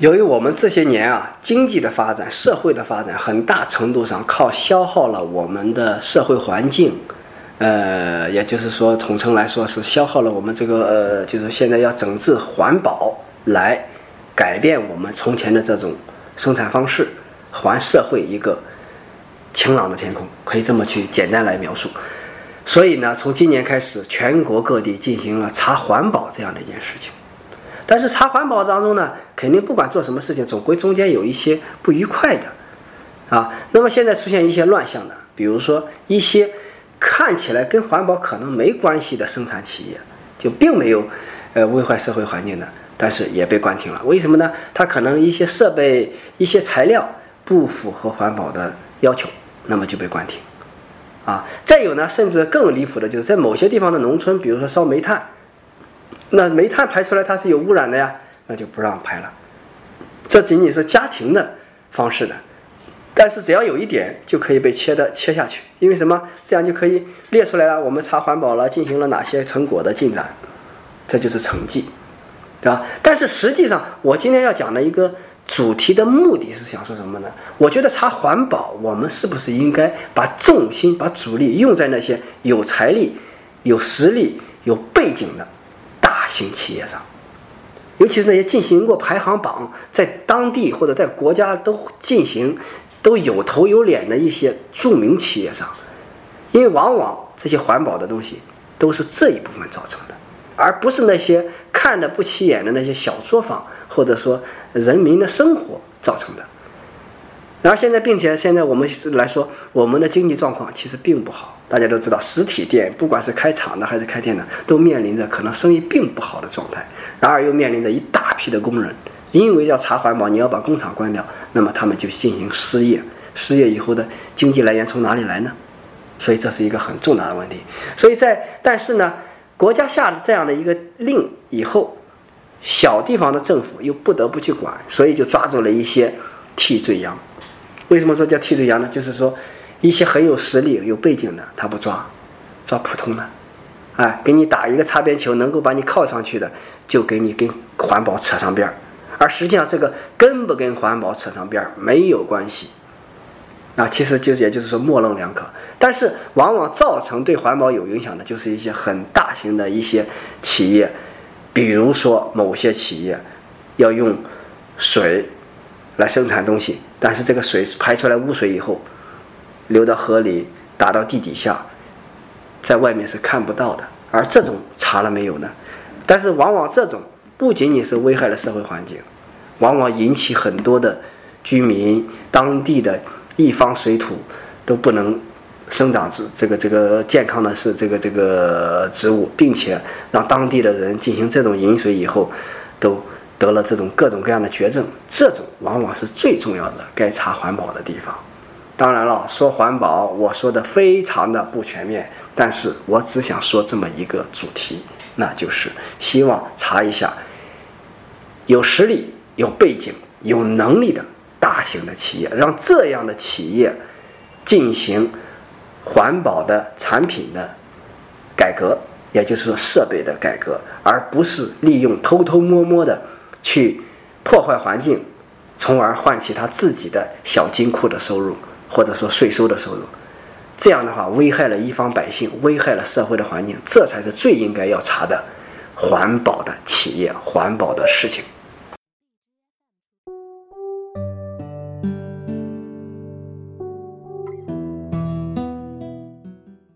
由于我们这些年啊，经济的发展、社会的发展，很大程度上靠消耗了我们的社会环境，呃，也就是说，统称来说是消耗了我们这个呃，就是现在要整治环保，来改变我们从前的这种生产方式，还社会一个晴朗的天空，可以这么去简单来描述。所以呢，从今年开始，全国各地进行了查环保这样的一件事情。但是查环保当中呢，肯定不管做什么事情，总归中间有一些不愉快的，啊，那么现在出现一些乱象的，比如说一些看起来跟环保可能没关系的生产企业，就并没有，呃，危害社会环境的，但是也被关停了。为什么呢？它可能一些设备、一些材料不符合环保的要求，那么就被关停，啊，再有呢，甚至更离谱的就是在某些地方的农村，比如说烧煤炭。那煤炭排出来它是有污染的呀，那就不让排了。这仅仅是家庭的方式的，但是只要有一点就可以被切的切下去，因为什么？这样就可以列出来了。我们查环保了，进行了哪些成果的进展，这就是成绩，对吧？但是实际上，我今天要讲的一个主题的目的是想说什么呢？我觉得查环保，我们是不是应该把重心、把主力用在那些有财力、有实力、有背景的？型企业上，尤其是那些进行过排行榜，在当地或者在国家都进行都有头有脸的一些著名企业上，因为往往这些环保的东西都是这一部分造成的，而不是那些看着不起眼的那些小作坊或者说人民的生活造成的。然后现在，并且现在我们来说，我们的经济状况其实并不好。大家都知道，实体店不管是开厂的还是开店的，都面临着可能生意并不好的状态。然而又面临着一大批的工人，因为要查环保，你要把工厂关掉，那么他们就进行失业。失业以后的经济来源从哪里来呢？所以这是一个很重大的问题。所以在但是呢，国家下了这样的一个令以后，小地方的政府又不得不去管，所以就抓住了一些替罪羊。为什么说叫替罪羊呢？就是说，一些很有实力、有背景的，他不抓，抓普通的，哎，给你打一个擦边球，能够把你靠上去的，就给你跟环保扯上边儿。而实际上，这个跟不跟环保扯上边儿没有关系，啊，其实就是也就是说模棱两可。但是，往往造成对环保有影响的，就是一些很大型的一些企业，比如说某些企业要用水来生产东西。但是这个水排出来污水以后，流到河里，打到地底下，在外面是看不到的。而这种查了没有呢？但是往往这种不仅仅是危害了社会环境，往往引起很多的居民、当地的一方水土都不能生长植这个这个健康的是这个这个植物，并且让当地的人进行这种饮水以后都。得了这种各种各样的绝症，这种往往是最重要的该查环保的地方。当然了，说环保，我说的非常的不全面，但是我只想说这么一个主题，那就是希望查一下有实力、有背景、有能力的大型的企业，让这样的企业进行环保的产品的改革，也就是说设备的改革，而不是利用偷偷摸摸的。去破坏环境，从而换取他自己的小金库的收入，或者说税收的收入，这样的话危害了一方百姓，危害了社会的环境，这才是最应该要查的环保的企业、环保的事情。